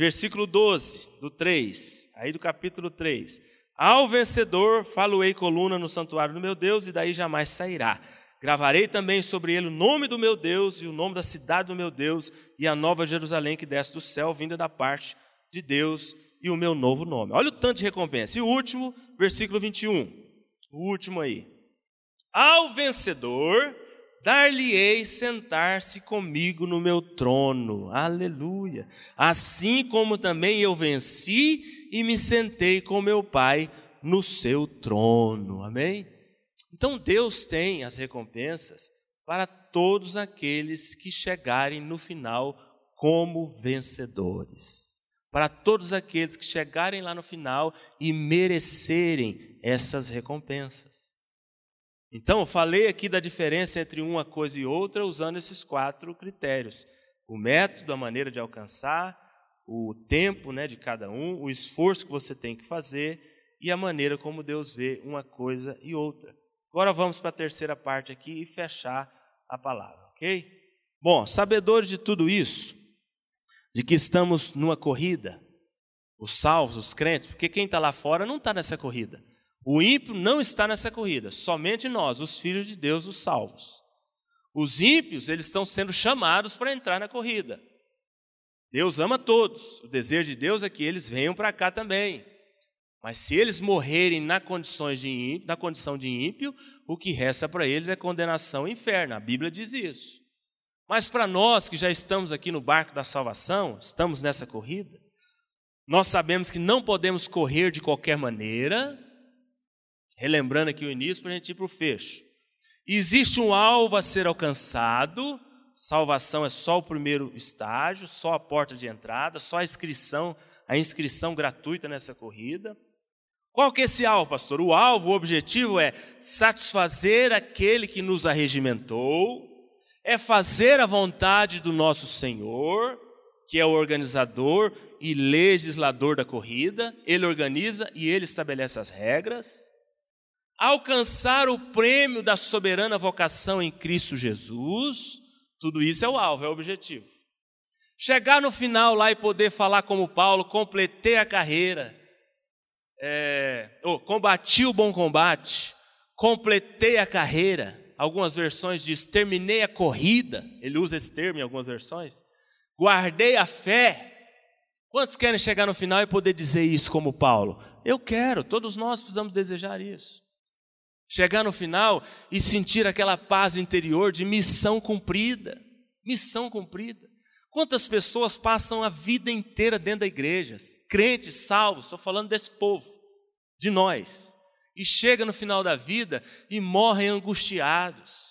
versículo 12, do 3, aí do capítulo 3. Ao vencedor faloei coluna no santuário do meu Deus, e daí jamais sairá. Gravarei também sobre ele o nome do meu Deus e o nome da cidade do meu Deus e a nova Jerusalém que desce do céu, vinda da parte de Deus e o meu novo nome. Olha o tanto de recompensa. E o último, versículo 21. O último aí. Ao vencedor dar-lhe-ei sentar-se comigo no meu trono. Aleluia. Assim como também eu venci e me sentei com meu Pai no seu trono. Amém? Então Deus tem as recompensas para todos aqueles que chegarem no final como vencedores. Para todos aqueles que chegarem lá no final e merecerem essas recompensas. Então, eu falei aqui da diferença entre uma coisa e outra usando esses quatro critérios: o método, a maneira de alcançar, o tempo né, de cada um, o esforço que você tem que fazer e a maneira como Deus vê uma coisa e outra. Agora vamos para a terceira parte aqui e fechar a palavra, ok? Bom, sabedores de tudo isso, de que estamos numa corrida, os salvos, os crentes, porque quem está lá fora não está nessa corrida. O ímpio não está nessa corrida, somente nós, os filhos de Deus, os salvos. Os ímpios, eles estão sendo chamados para entrar na corrida. Deus ama todos. O desejo de Deus é que eles venham para cá também. Mas se eles morrerem na, condições de ímpio, na condição de ímpio, o que resta para eles é condenação e inferno. A Bíblia diz isso. Mas para nós que já estamos aqui no barco da salvação, estamos nessa corrida, nós sabemos que não podemos correr de qualquer maneira, relembrando aqui o início para a gente ir para o fecho. Existe um alvo a ser alcançado, salvação é só o primeiro estágio, só a porta de entrada, só a inscrição, a inscrição gratuita nessa corrida. Qual que é esse alvo, pastor? O alvo, o objetivo é satisfazer aquele que nos arregimentou, é fazer a vontade do nosso Senhor, que é o organizador e legislador da corrida, ele organiza e ele estabelece as regras alcançar o prêmio da soberana vocação em Cristo Jesus, tudo isso é o alvo, é o objetivo. Chegar no final lá e poder falar como Paulo, completei a carreira, é, oh, combati o bom combate, completei a carreira. Algumas versões diz terminei a corrida, ele usa esse termo em algumas versões. Guardei a fé. Quantos querem chegar no final e poder dizer isso como Paulo? Eu quero, todos nós precisamos desejar isso. Chegar no final e sentir aquela paz interior de missão cumprida. Missão cumprida. Quantas pessoas passam a vida inteira dentro da igreja, crentes, salvos, estou falando desse povo, de nós, e chega no final da vida e morrem angustiados,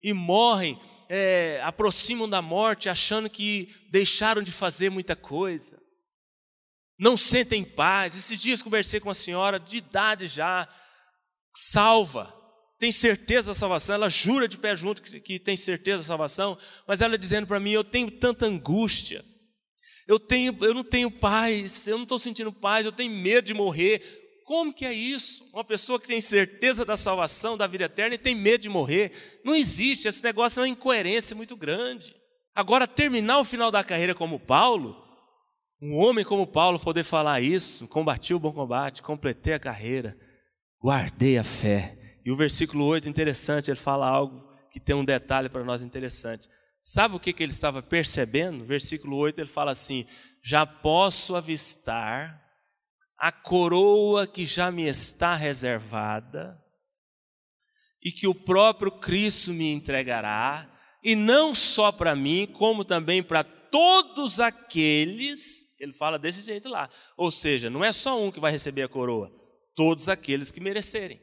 e morrem, é, aproximam da morte achando que deixaram de fazer muita coisa, não sentem paz. Esses dias conversei com uma senhora de idade já, salva, tem certeza da salvação, ela jura de pé junto que, que tem certeza da salvação, mas ela dizendo para mim: Eu tenho tanta angústia, eu, tenho, eu não tenho paz, eu não estou sentindo paz, eu tenho medo de morrer. Como que é isso? Uma pessoa que tem certeza da salvação, da vida eterna e tem medo de morrer. Não existe, esse negócio é uma incoerência muito grande. Agora, terminar o final da carreira como Paulo, um homem como Paulo poder falar isso, combati o bom combate, completei a carreira, guardei a fé. E o versículo 8 interessante, ele fala algo que tem um detalhe para nós interessante. Sabe o que, que ele estava percebendo? Versículo 8 ele fala assim: Já posso avistar a coroa que já me está reservada e que o próprio Cristo me entregará, e não só para mim, como também para todos aqueles, ele fala desse jeito lá. Ou seja, não é só um que vai receber a coroa, todos aqueles que merecerem,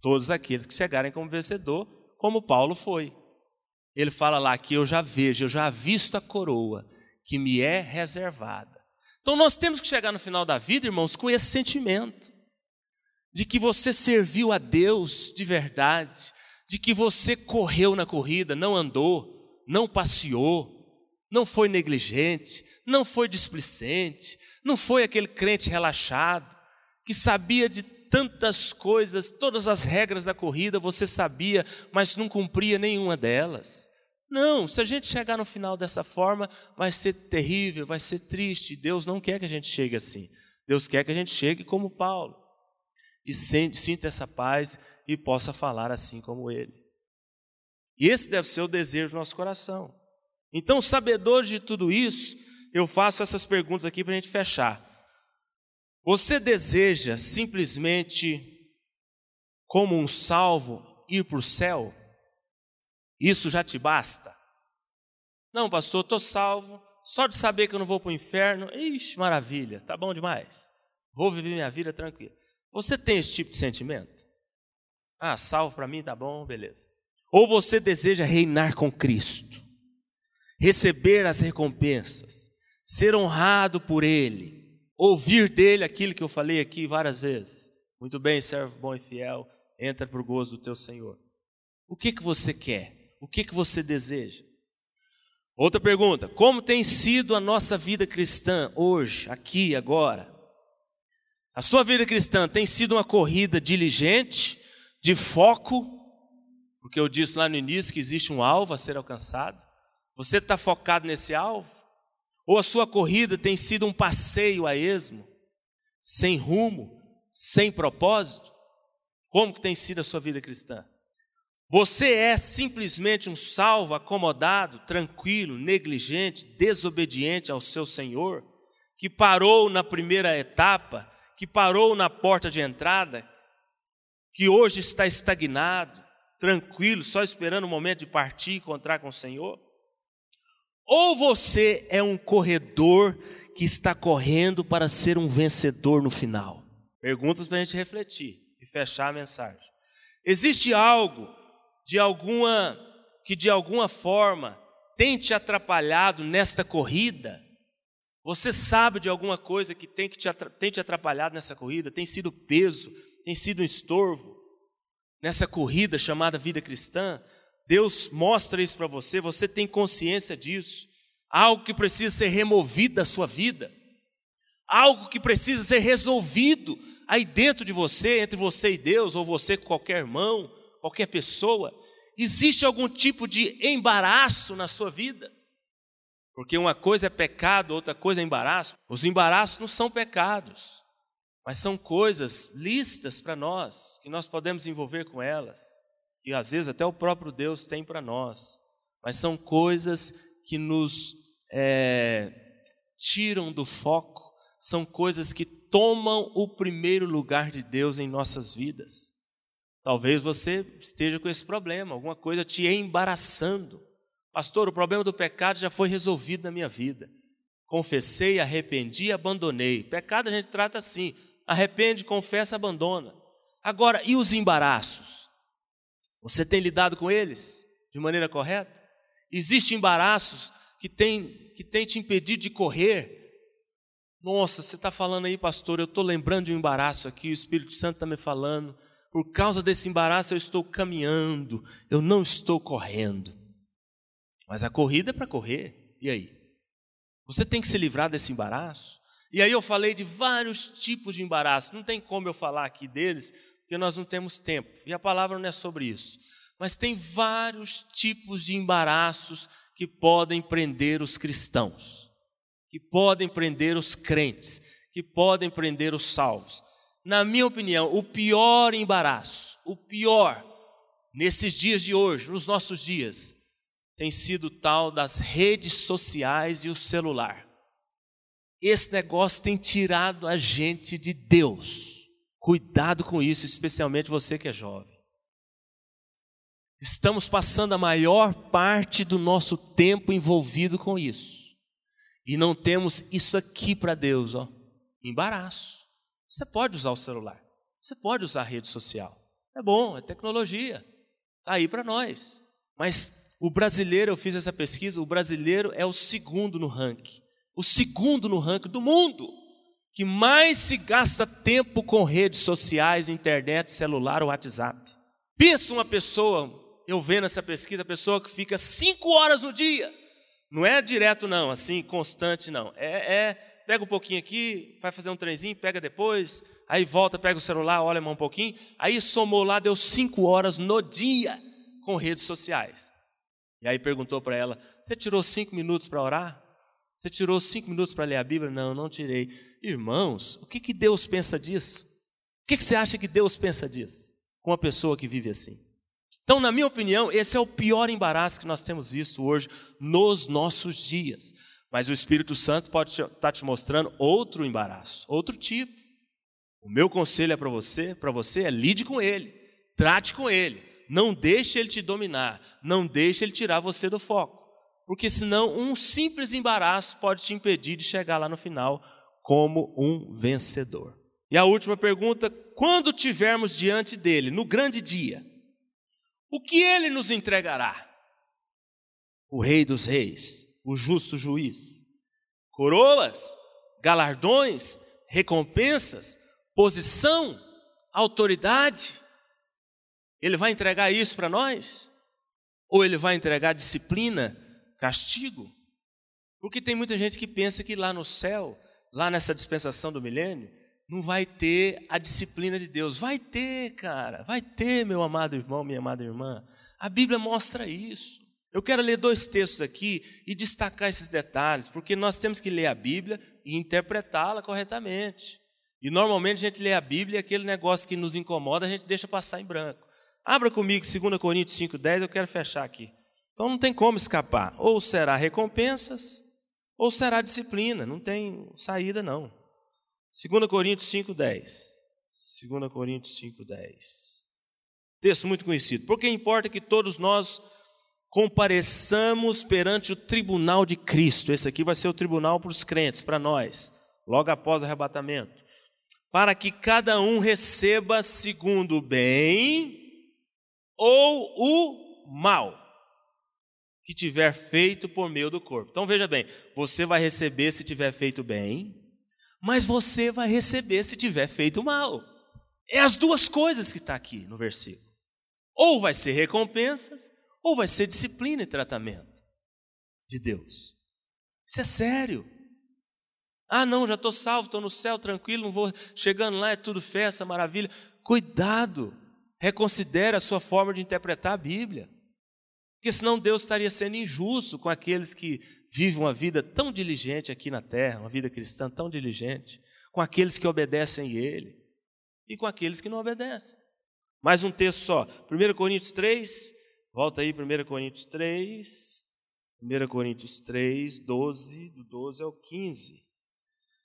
todos aqueles que chegarem como vencedor, como Paulo foi. Ele fala lá que eu já vejo, eu já visto a coroa que me é reservada então nós temos que chegar no final da vida, irmãos, com esse sentimento de que você serviu a Deus de verdade, de que você correu na corrida, não andou, não passeou, não foi negligente, não foi displicente, não foi aquele crente relaxado, que sabia de tantas coisas, todas as regras da corrida você sabia, mas não cumpria nenhuma delas. Não, se a gente chegar no final dessa forma, vai ser terrível, vai ser triste. Deus não quer que a gente chegue assim. Deus quer que a gente chegue como Paulo e sinta essa paz e possa falar assim como ele. E esse deve ser o desejo do nosso coração. Então, sabedor de tudo isso, eu faço essas perguntas aqui para a gente fechar. Você deseja simplesmente, como um salvo, ir para o céu? Isso já te basta? Não, pastor, estou salvo. Só de saber que eu não vou para o inferno, ixi, maravilha, tá bom demais. Vou viver minha vida tranquila. Você tem esse tipo de sentimento? Ah, salvo para mim, tá bom, beleza. Ou você deseja reinar com Cristo, receber as recompensas, ser honrado por Ele, ouvir dele aquilo que eu falei aqui várias vezes. Muito bem, servo bom e fiel, entra para o gozo do teu Senhor. O que que você quer? O que, que você deseja? Outra pergunta: como tem sido a nossa vida cristã hoje, aqui, agora? A sua vida cristã tem sido uma corrida diligente, de foco, porque eu disse lá no início que existe um alvo a ser alcançado. Você está focado nesse alvo? Ou a sua corrida tem sido um passeio a esmo, sem rumo, sem propósito? Como que tem sido a sua vida cristã? Você é simplesmente um salvo acomodado, tranquilo, negligente, desobediente ao seu Senhor, que parou na primeira etapa, que parou na porta de entrada, que hoje está estagnado, tranquilo, só esperando o momento de partir e encontrar com o Senhor? Ou você é um corredor que está correndo para ser um vencedor no final? Perguntas para a gente refletir e fechar a mensagem. Existe algo de alguma que de alguma forma tem te atrapalhado nesta corrida? Você sabe de alguma coisa que tem, que te, tem te atrapalhado nessa corrida? Tem sido peso, tem sido um estorvo nessa corrida chamada vida cristã? Deus mostra isso para você, você tem consciência disso. Algo que precisa ser removido da sua vida, algo que precisa ser resolvido aí dentro de você, entre você e Deus, ou você com qualquer irmão, qualquer pessoa, existe algum tipo de embaraço na sua vida? Porque uma coisa é pecado, outra coisa é embaraço. Os embaraços não são pecados, mas são coisas listas para nós, que nós podemos envolver com elas, que às vezes até o próprio Deus tem para nós, mas são coisas que nos é, tiram do foco, são coisas que tomam o primeiro lugar de Deus em nossas vidas. Talvez você esteja com esse problema, alguma coisa te embaraçando. Pastor, o problema do pecado já foi resolvido na minha vida. Confessei, arrependi, abandonei. Pecado a gente trata assim: arrepende, confessa, abandona. Agora, e os embaraços? Você tem lidado com eles de maneira correta? Existem embaraços que têm que tem te impedido de correr? Nossa, você está falando aí, pastor, eu estou lembrando de um embaraço aqui, o Espírito Santo está me falando. Por causa desse embaraço eu estou caminhando, eu não estou correndo. Mas a corrida é para correr, e aí? Você tem que se livrar desse embaraço? E aí eu falei de vários tipos de embaraço, não tem como eu falar aqui deles, porque nós não temos tempo, e a palavra não é sobre isso. Mas tem vários tipos de embaraços que podem prender os cristãos, que podem prender os crentes, que podem prender os salvos. Na minha opinião, o pior embaraço, o pior nesses dias de hoje, nos nossos dias, tem sido tal das redes sociais e o celular. Esse negócio tem tirado a gente de Deus. Cuidado com isso, especialmente você que é jovem. Estamos passando a maior parte do nosso tempo envolvido com isso. E não temos isso aqui para Deus, ó, embaraço. Você pode usar o celular, você pode usar a rede social. É bom, é tecnologia. Está aí para nós. Mas o brasileiro, eu fiz essa pesquisa, o brasileiro é o segundo no ranking o segundo no ranking do mundo que mais se gasta tempo com redes sociais, internet, celular ou WhatsApp. Pensa uma pessoa, eu vendo essa pesquisa, a pessoa que fica cinco horas no dia. Não é direto, não, assim, constante, não. É, é pega um pouquinho aqui, vai fazer um trenzinho, pega depois, aí volta, pega o celular, olha mais um pouquinho. Aí somou lá, deu cinco horas no dia com redes sociais. E aí perguntou para ela: Você tirou cinco minutos para orar? Você tirou cinco minutos para ler a Bíblia? Não, não tirei. Irmãos, o que, que Deus pensa disso? O que, que você acha que Deus pensa disso? Com uma pessoa que vive assim. Então, na minha opinião, esse é o pior embaraço que nós temos visto hoje nos nossos dias. Mas o Espírito Santo pode estar tá te mostrando outro embaraço, outro tipo. O meu conselho é para você, para você é lide com ele, trate com ele, não deixe ele te dominar, não deixe ele tirar você do foco porque senão um simples embaraço pode te impedir de chegar lá no final como um vencedor. E a última pergunta: quando tivermos diante dele, no grande dia, o que ele nos entregará? O Rei dos Reis, o justo juiz. Coroas, galardões, recompensas, posição, autoridade. Ele vai entregar isso para nós? Ou ele vai entregar disciplina, castigo. Porque tem muita gente que pensa que lá no céu, lá nessa dispensação do milênio, não vai ter a disciplina de Deus. Vai ter, cara, vai ter, meu amado irmão, minha amada irmã. A Bíblia mostra isso. Eu quero ler dois textos aqui e destacar esses detalhes, porque nós temos que ler a Bíblia e interpretá-la corretamente. E normalmente a gente lê a Bíblia e aquele negócio que nos incomoda a gente deixa passar em branco. Abra comigo 2 Coríntios 5,10, eu quero fechar aqui. Então não tem como escapar. Ou será recompensas, ou será disciplina. Não tem saída, não. 2 Coríntios 5,10. 2 Coríntios 5,10. Texto muito conhecido. Porque importa que todos nós compareçamos perante o tribunal de Cristo. Esse aqui vai ser o tribunal para os crentes, para nós, logo após o arrebatamento. Para que cada um receba segundo o bem ou o mal que tiver feito por meio do corpo. Então veja bem, você vai receber se tiver feito bem, mas você vai receber se tiver feito mal. É as duas coisas que está aqui no versículo. Ou vai ser recompensas, ou vai ser disciplina e tratamento de Deus. Isso é sério. Ah, não, já estou salvo, estou no céu, tranquilo, não vou chegando lá, é tudo festa, maravilha. Cuidado, reconsidere a sua forma de interpretar a Bíblia. Porque senão Deus estaria sendo injusto com aqueles que vivem uma vida tão diligente aqui na terra, uma vida cristã tão diligente, com aqueles que obedecem a Ele e com aqueles que não obedecem. Mais um texto só, 1 Coríntios 3, volta aí, 1 Coríntios 3, 1 Coríntios 3, 12, do 12 ao 15.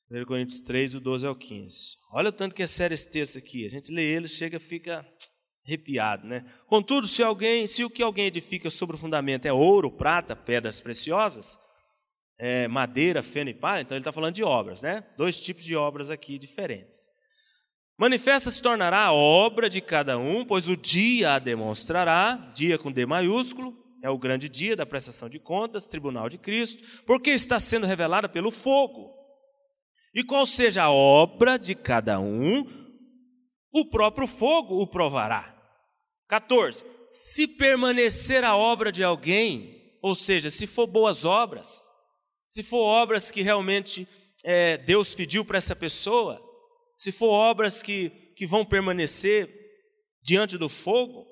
1 Coríntios 3, do 12 ao 15. Olha o tanto que é sério esse texto aqui. A gente lê ele, chega, fica arrepiado, né? Contudo, se alguém, se o que alguém edifica sobre o fundamento é ouro, prata, pedras preciosas, é, madeira, feno e palha, então ele está falando de obras, né? Dois tipos de obras aqui diferentes. Manifesta se tornará a obra de cada um, pois o dia a demonstrará, dia com D maiúsculo, é o grande dia da prestação de contas, tribunal de Cristo, porque está sendo revelada pelo fogo. E qual seja a obra de cada um, o próprio fogo o provará. 14. Se permanecer a obra de alguém, ou seja, se for boas obras, se for obras que realmente é, Deus pediu para essa pessoa, se for obras que, que vão permanecer diante do fogo,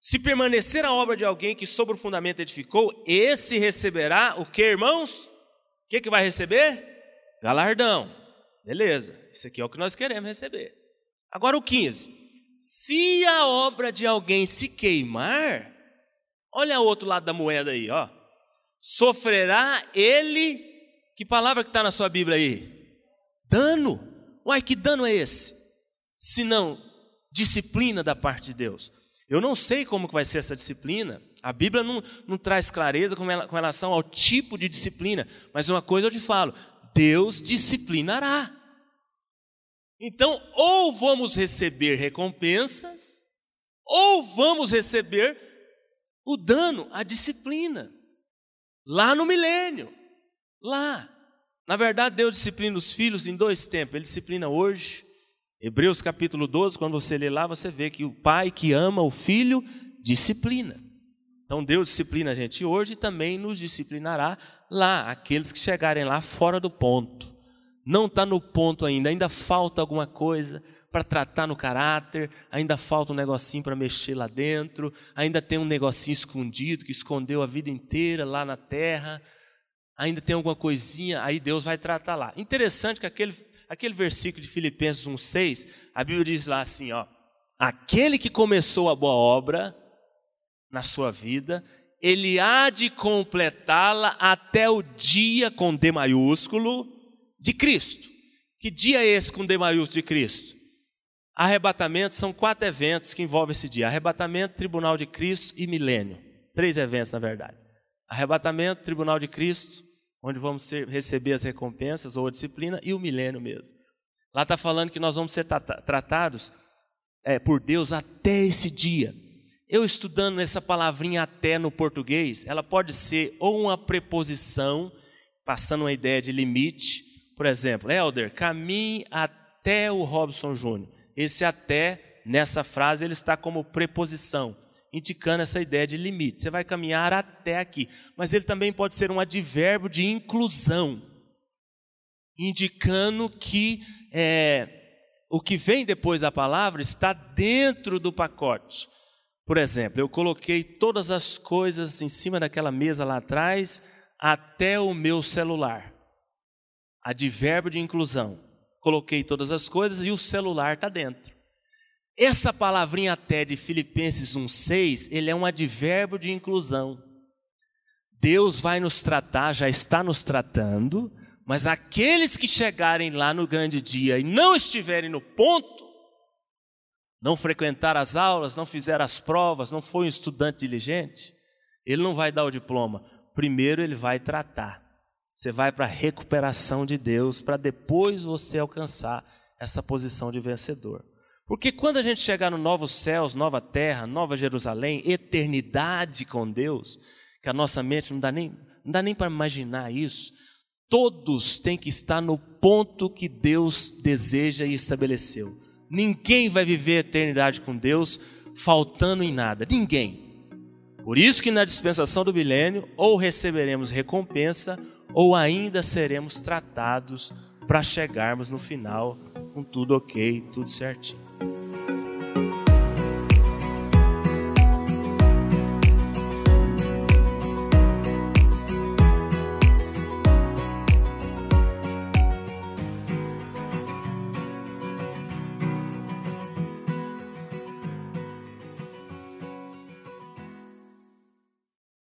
se permanecer a obra de alguém que sobre o fundamento edificou, esse receberá o que, irmãos? O que, que vai receber? Galardão. Beleza, isso aqui é o que nós queremos receber. Agora o 15. Se a obra de alguém se queimar, olha o outro lado da moeda aí, ó. Sofrerá ele, que palavra que está na sua Bíblia aí? Dano. Uai, que dano é esse? Se não disciplina da parte de Deus. Eu não sei como que vai ser essa disciplina. A Bíblia não, não traz clareza com relação ao tipo de disciplina. Mas uma coisa eu te falo: Deus disciplinará. Então, ou vamos receber recompensas, ou vamos receber o dano, a disciplina. Lá no milênio. Lá. Na verdade, Deus disciplina os filhos em dois tempos. Ele disciplina hoje. Hebreus capítulo 12, quando você lê lá, você vê que o pai que ama o filho disciplina. Então Deus disciplina a gente hoje e também nos disciplinará lá, aqueles que chegarem lá fora do ponto. Não está no ponto ainda, ainda falta alguma coisa para tratar no caráter, ainda falta um negocinho para mexer lá dentro, ainda tem um negocinho escondido que escondeu a vida inteira lá na terra ainda tem alguma coisinha, aí Deus vai tratar lá. Interessante que aquele, aquele versículo de Filipenses 1,6, a Bíblia diz lá assim: ó, aquele que começou a boa obra na sua vida, ele há de completá-la até o dia com D maiúsculo de Cristo. Que dia é esse com D maiúsculo de Cristo? Arrebatamento são quatro eventos que envolvem esse dia: arrebatamento, tribunal de Cristo e milênio. Três eventos, na verdade. Arrebatamento, tribunal de Cristo, onde vamos ser, receber as recompensas ou a disciplina, e o milênio mesmo. Lá está falando que nós vamos ser tratados é, por Deus até esse dia. Eu estudando essa palavrinha até no português, ela pode ser ou uma preposição, passando uma ideia de limite. Por exemplo, Elder, caminhe até o Robson Júnior. Esse até, nessa frase, ele está como preposição indicando essa ideia de limite. Você vai caminhar até aqui. Mas ele também pode ser um advérbio de inclusão, indicando que é, o que vem depois da palavra está dentro do pacote. Por exemplo, eu coloquei todas as coisas em cima daquela mesa lá atrás, até o meu celular. Advérbio de inclusão. Coloquei todas as coisas e o celular está dentro. Essa palavrinha até de Filipenses 1,6, ele é um advérbio de inclusão. Deus vai nos tratar, já está nos tratando, mas aqueles que chegarem lá no grande dia e não estiverem no ponto, não frequentar as aulas, não fizer as provas, não foi um estudante diligente, ele não vai dar o diploma. Primeiro ele vai tratar. Você vai para a recuperação de Deus, para depois você alcançar essa posição de vencedor. Porque quando a gente chegar no novos céus, nova terra, nova Jerusalém, eternidade com Deus, que a nossa mente não dá nem, não dá nem para imaginar isso, todos têm que estar no ponto que Deus deseja e estabeleceu. Ninguém vai viver a eternidade com Deus faltando em nada, ninguém. Por isso que na dispensação do milênio, ou receberemos recompensa, ou ainda seremos tratados para chegarmos no final com tudo ok, tudo certinho?